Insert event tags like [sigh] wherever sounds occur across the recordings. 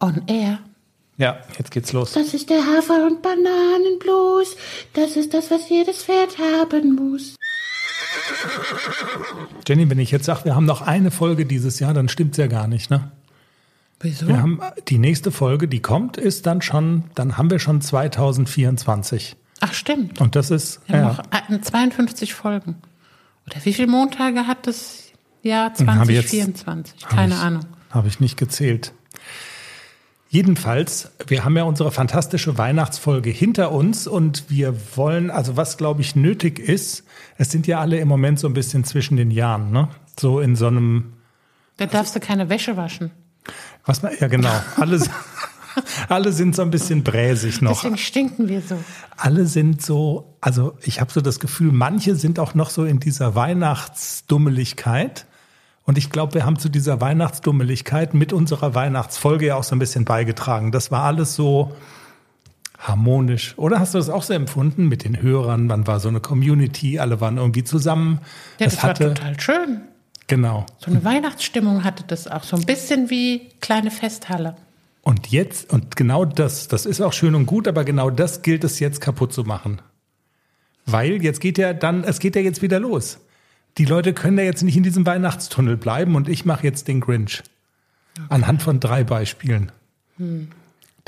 On Air. Ja, jetzt geht's los. Das ist der Hafer- und Bananenblues. Das ist das, was jedes Pferd haben muss. Jenny, wenn ich jetzt sage, wir haben noch eine Folge dieses Jahr, dann stimmt's ja gar nicht, ne? Wieso? Wir haben die nächste Folge, die kommt, ist dann schon, dann haben wir schon 2024. Ach, stimmt. Und das ist, Wir ja, haben noch äh, 52 Folgen. Oder wie viele Montage hat das Jahr Habe jetzt- 2024? hab Keine ich, Ahnung. Habe ich nicht gezählt. Jedenfalls, wir haben ja unsere fantastische Weihnachtsfolge hinter uns und wir wollen, also was glaube ich nötig ist, es sind ja alle im Moment so ein bisschen zwischen den Jahren, ne? So in so einem, Da darfst du keine Wäsche waschen. was man, ja genau, alle, [laughs] alle sind so ein bisschen bräsig noch. Deswegen stinken wir so. alle sind so, also ich habe so das Gefühl, manche sind auch noch so in dieser Weihnachtsdummeligkeit. Und ich glaube, wir haben zu dieser Weihnachtsdummeligkeit mit unserer Weihnachtsfolge ja auch so ein bisschen beigetragen. Das war alles so harmonisch. Oder hast du das auch so empfunden mit den Hörern? Man war so eine Community, alle waren irgendwie zusammen. Ja, das, war hatte, total schön. genau. So eine Weihnachtsstimmung hatte das auch. So ein bisschen wie kleine Festhalle. Und jetzt, und genau das, das ist auch schön und gut, aber genau das gilt es jetzt kaputt zu machen. Weil jetzt geht ja dann, es geht ja jetzt wieder los. Die Leute können ja jetzt nicht in diesem Weihnachtstunnel bleiben und ich mache jetzt den Grinch. Anhand von drei Beispielen.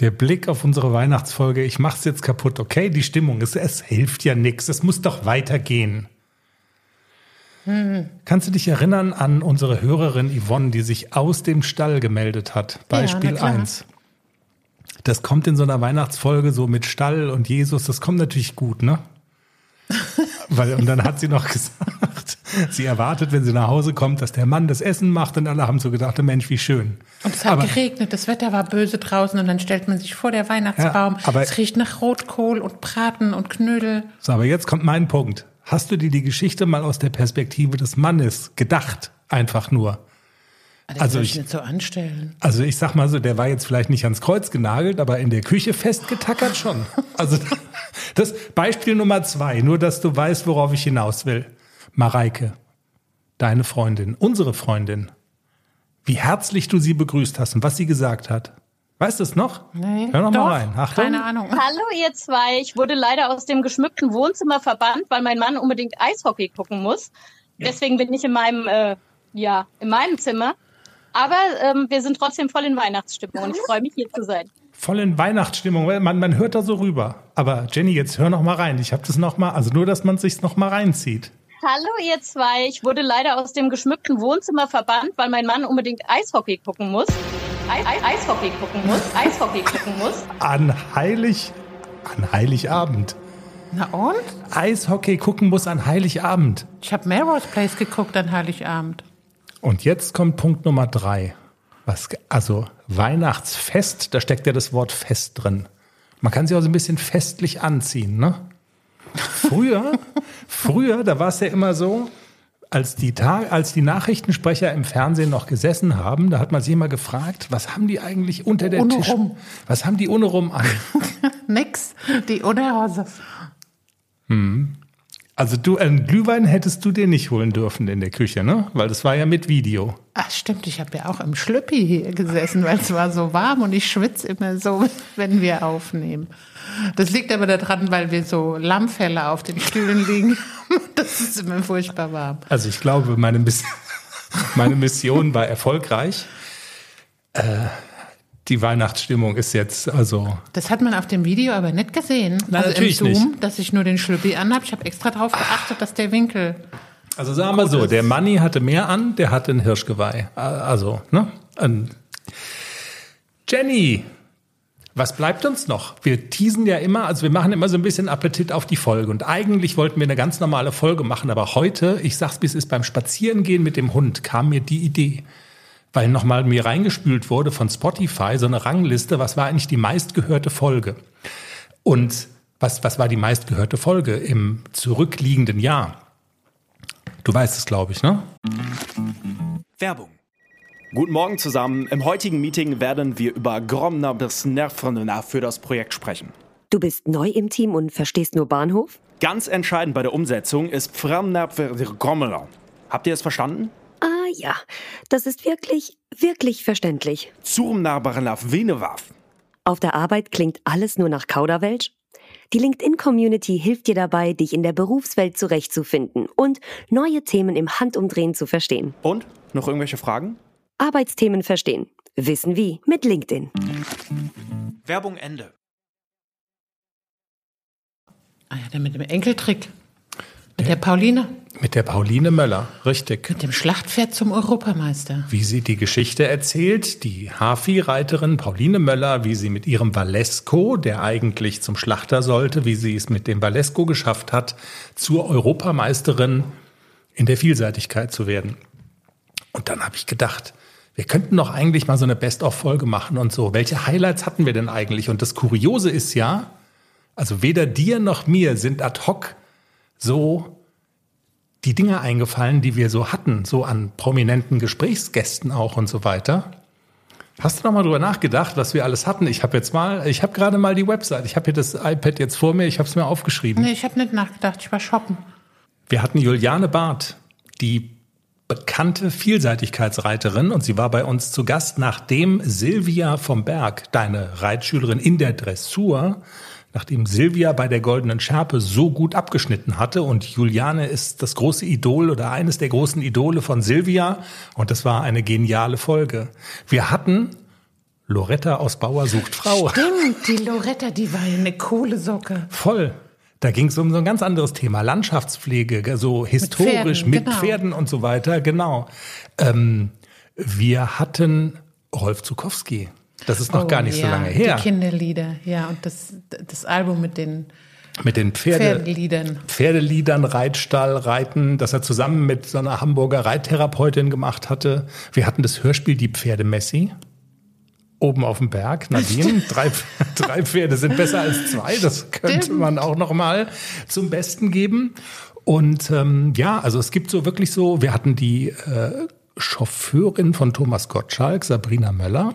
Der Blick auf unsere Weihnachtsfolge, ich mach's jetzt kaputt, okay, die Stimmung, es, es hilft ja nichts, es muss doch weitergehen. Kannst du dich erinnern an unsere Hörerin Yvonne, die sich aus dem Stall gemeldet hat? Beispiel. 1. Das kommt in so einer Weihnachtsfolge so mit Stall und Jesus, das kommt natürlich gut, ne? [laughs] Weil, und dann hat sie noch gesagt, sie erwartet, wenn sie nach Hause kommt, dass der Mann das Essen macht und alle haben so gedacht, Mensch, wie schön. Und es hat Aber- geregnet, das Wetter war böse draußen und dann stellt man sich vor der Weihnachtsbaum. Ja, aber- es riecht nach Rotkohl und Braten und Knödel. So, aber jetzt kommt mein Punkt. Hast du dir die Geschichte mal aus der Perspektive des Mannes gedacht? Einfach nur. Das Also will ich- nicht so anstellen. Also ich sag mal so, der war jetzt vielleicht nicht ans Kreuz genagelt, aber in der Küche festgetackert schon. Also [laughs] das Beispiel Nummer zwei, nur dass du weißt, worauf ich hinaus will. Mareike, deine Freundin, unsere Freundin, wie herzlich du sie begrüßt hast und was sie gesagt hat. Weißt du es noch? Nee, Hör noch doch, mal rein. Achtung. Keine Ahnung. Hallo ihr zwei, ich wurde leider aus dem geschmückten Wohnzimmer verbannt, weil mein Mann unbedingt Eishockey gucken muss. Deswegen bin ich in meinem, äh, ja, in meinem Zimmer. Aber ähm, wir sind trotzdem voll in Weihnachtsstimmung und ich freue mich hier zu sein. Voll in Weihnachtsstimmung, weil man, man hört da so rüber. Aber Jenny, jetzt hör noch mal rein. Ich habe das noch mal, also nur, dass man sich's noch mal reinzieht. Hallo ihr zwei, ich wurde leider aus dem geschmückten Wohnzimmer verbannt, weil mein Mann unbedingt Eishockey gucken muss. Eis, Eis, Eishockey gucken muss, Eishockey gucken muss. An Heilig, an Heiligabend. Na und? Eishockey gucken muss an Heiligabend. Ich habe Melrose Place geguckt an Heiligabend. Und jetzt kommt Punkt Nummer drei. Was, also Weihnachtsfest, da steckt ja das Wort fest drin. Man kann sich auch so ein bisschen festlich anziehen, ne? Früher, [laughs] früher, da war es ja immer so, als die, Tag, als die Nachrichtensprecher im Fernsehen noch gesessen haben, da hat man sich immer gefragt, was haben die eigentlich unter der Ohne Tisch, rum. was haben die ohne rum an? [laughs] Nix. Die Unterhose. Also du, einen Glühwein hättest du dir nicht holen dürfen in der Küche, ne? Weil das war ja mit Video. Ach stimmt, ich habe ja auch im Schlüppi hier gesessen, weil es war so warm und ich schwitze immer so, [laughs] wenn wir aufnehmen. Das liegt aber daran, weil wir so Lammfelle auf den Stühlen liegen. [laughs] Das ist immer furchtbar warm. Also ich glaube, meine, Miss [laughs] meine Mission war erfolgreich. Äh, die Weihnachtsstimmung ist jetzt also Das hat man auf dem Video aber nicht gesehen. Nein, also natürlich im Zoom, nicht. dass ich nur den Schlüppi anhab. Ich habe extra darauf geachtet, dass der Winkel. Also sagen wir so, der Manni hatte mehr an, der hatte ein Hirschgeweih. Also, ne? Jenny, was bleibt uns noch? Wir teasen ja immer, also wir machen immer so ein bisschen Appetit auf die Folge. Und eigentlich wollten wir eine ganz normale Folge machen, aber heute, ich sag's wie es ist, beim Spazierengehen mit dem Hund kam mir die Idee. Weil nochmal mir reingespült wurde von Spotify so eine Rangliste, was war eigentlich die meistgehörte Folge? Und was, was war die meistgehörte Folge im zurückliegenden Jahr? Du weißt es, glaube ich, ne? Werbung. Guten Morgen zusammen. Im heutigen Meeting werden wir über Gromner bis Nervrenner für das Projekt sprechen. Du bist neu im Team und verstehst nur Bahnhof? Ganz entscheidend bei der Umsetzung ist Framner Grommeler. Habt ihr es verstanden? Ah ja, das ist wirklich, wirklich verständlich. Zum Nachbarn auf Venewaf. Auf der Arbeit klingt alles nur nach Kauderwelsch? Die LinkedIn-Community hilft dir dabei, dich in der Berufswelt zurechtzufinden und neue Themen im Handumdrehen zu verstehen. Und? Noch irgendwelche Fragen? Arbeitsthemen verstehen. Wissen wie mit LinkedIn. Werbung Ende. Ah ja, der mit dem Enkeltrick. Mit der Pauline. Mit der Pauline Möller, richtig. Mit dem Schlachtpferd zum Europameister. Wie sie die Geschichte erzählt, die Hafi-Reiterin Pauline Möller, wie sie mit ihrem Valesco, der eigentlich zum Schlachter sollte, wie sie es mit dem Valesco geschafft hat, zur Europameisterin in der Vielseitigkeit zu werden. Und dann habe ich gedacht, wir könnten doch eigentlich mal so eine Best-of-Folge machen und so. Welche Highlights hatten wir denn eigentlich? Und das Kuriose ist ja, also weder dir noch mir sind ad hoc so die Dinge eingefallen, die wir so hatten, so an prominenten Gesprächsgästen auch und so weiter. Hast du noch mal drüber nachgedacht, was wir alles hatten? Ich habe jetzt mal, ich habe gerade mal die Website, ich habe hier das iPad jetzt vor mir, ich habe es mir aufgeschrieben. Nee, ich habe nicht nachgedacht, ich war shoppen. Wir hatten Juliane Barth, die bekannte Vielseitigkeitsreiterin und sie war bei uns zu Gast, nachdem Silvia vom Berg, deine Reitschülerin in der Dressur, nachdem Silvia bei der Goldenen Schärpe so gut abgeschnitten hatte und Juliane ist das große Idol oder eines der großen Idole von Silvia und das war eine geniale Folge. Wir hatten Loretta aus Bauer sucht Frau. Stimmt, die Loretta, die war ja eine coole Socke. Voll. Da ging es um so ein ganz anderes Thema, Landschaftspflege, so historisch Pferden, mit genau. Pferden und so weiter, genau. Ähm, wir hatten Rolf Zukowski. Das ist noch Oh, gar nicht so ja, lange her. Die Kinderlieder, ja, und das, das Album mit den Mit den Pferde, Pferdeliedern. Pferdeliedern, Reitstall, Reiten, das er zusammen mit so einer Hamburger Reittherapeutin gemacht hatte. Wir hatten das Hörspiel Die Pferdemessi. Oben auf dem Berg, Nadine, [laughs] drei, drei Pferde sind besser als zwei. Das könnte Stimmt. man auch noch mal zum Besten geben. Und ähm, ja, also es gibt so wirklich so, wir hatten die äh, Chauffeurin von Thomas Gottschalk, Sabrina Möller,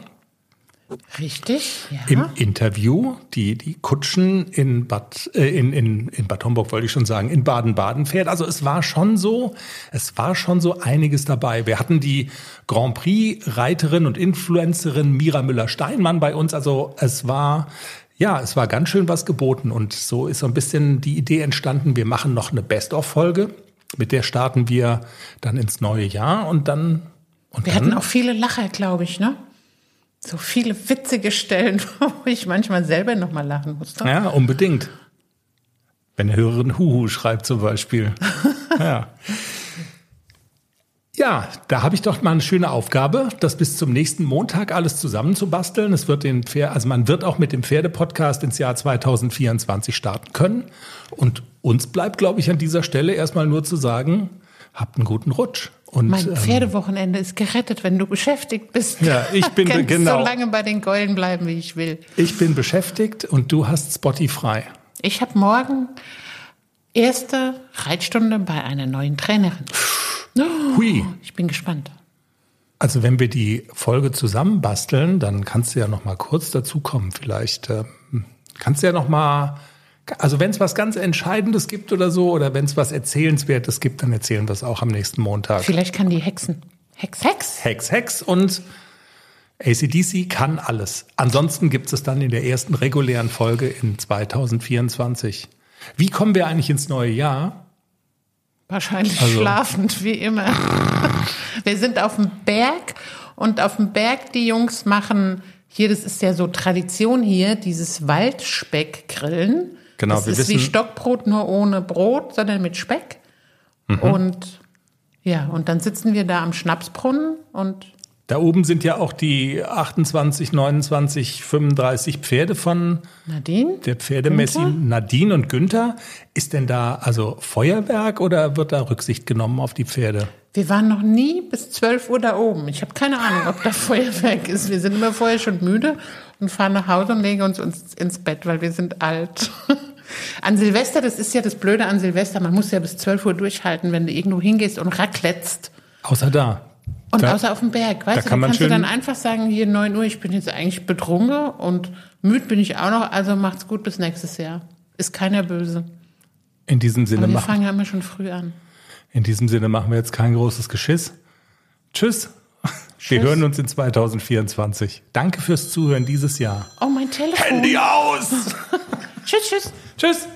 Richtig, ja. im Interview, die die Kutschen in Bad äh, in, in, in Bad Homburg wollte ich schon sagen, in Baden-Baden fährt. Also es war schon so, es war schon so einiges dabei. Wir hatten die Grand Prix Reiterin und Influencerin Mira Müller-Steinmann bei uns. Also es war ja, es war ganz schön was geboten und so ist so ein bisschen die Idee entstanden, wir machen noch eine Best-of-Folge, mit der starten wir dann ins neue Jahr und dann und Wir dann hatten auch viele Lacher, glaube ich, ne? So viele witzige Stellen, [laughs] wo ich manchmal selber noch mal lachen musste. Ja, unbedingt. Wenn eine Hörerin Huhu schreibt zum Beispiel. [laughs] ja. Ja, da habe ich doch mal eine schöne Aufgabe, das bis zum nächsten Montag alles zusammenzubasteln. Es wird den Pferd, also man wird auch mit dem Pferdepodcast ins Jahr 2024 starten können. Und uns bleibt, glaube ich, an dieser Stelle erstmal nur zu sagen, habt einen guten Rutsch. Und, Mein ähm, Pferdewochenende ist gerettet, wenn du beschäftigt bist. Ja, ich bin- [laughs] Kannst genau. so lange bei den Geulen bleiben, wie ich will. ich bin beschäftigt und du hast Spotify. Ich habe morgen erste Reitstunde bei einer neuen Trainerin. Hui. Ich bin gespannt. Also wenn wir die Folge zusammenbasteln, dann kannst du ja noch mal kurz dazukommen. Vielleicht ähm, kannst du ja noch mal, also wenn es was ganz Entscheidendes gibt oder so, oder wenn es was Erzählenswertes gibt, dann erzählen wir es auch am nächsten Montag. Vielleicht kann die Hexen. Hex, Hex. Hex, Hex und ACDC kann alles. Ansonsten gibt es dann in der ersten regulären Folge in 2024. Wie kommen wir eigentlich ins neue Jahr? Wahrscheinlich Also- schlafend, wie immer. [laughs] Wir sind auf dem Berg und auf dem Berg, die Jungs machen hier, das ist ja so Tradition hier, dieses Waldspeckgrillen. Genau, das wir ist wie wissen- Stockbrot, nur ohne Brot, sondern mit Speck. Mhm. Und ja, und dann sitzen wir da am Schnapsbrunnen und Da oben sind ja auch die 28, 29, 35 Pferde von Nadine? Der Pferdemessi Günther? Nadine und Günther, ist denn da also Feuerwerk oder wird da Rücksicht genommen auf die Pferde? Wir waren noch nie bis 12 Uhr da oben. Ich habe keine Ahnung, ob da [laughs] Feuerwerk ist. Wir sind immer vorher schon müde und fahren nach Hause und legen uns, uns ins Bett, weil wir sind alt. [laughs] An Silvester, das ist ja das Blöde an Silvester, man muss ja bis 12 Uhr durchhalten, wenn du irgendwo hingehst und racletzt. Außer da. Und Da- außer auf dem Berg, weißt da du, kann da man kannst du dann einfach sagen, hier 9 Uhr, ich bin jetzt eigentlich betrunken und müde bin ich auch noch, also macht's gut bis nächstes Jahr. Ist keiner böse. In diesem Sinne Aber wir machen, fangen ja immer schon früh an. in diesem Sinne machen wir jetzt kein großes Geschiss. Tschüss. Wir hören uns in 2024. Danke fürs Zuhören dieses Jahr. Oh, mein Telefon. Handy aus! [laughs] Tschüss, tschüss. Tschüss.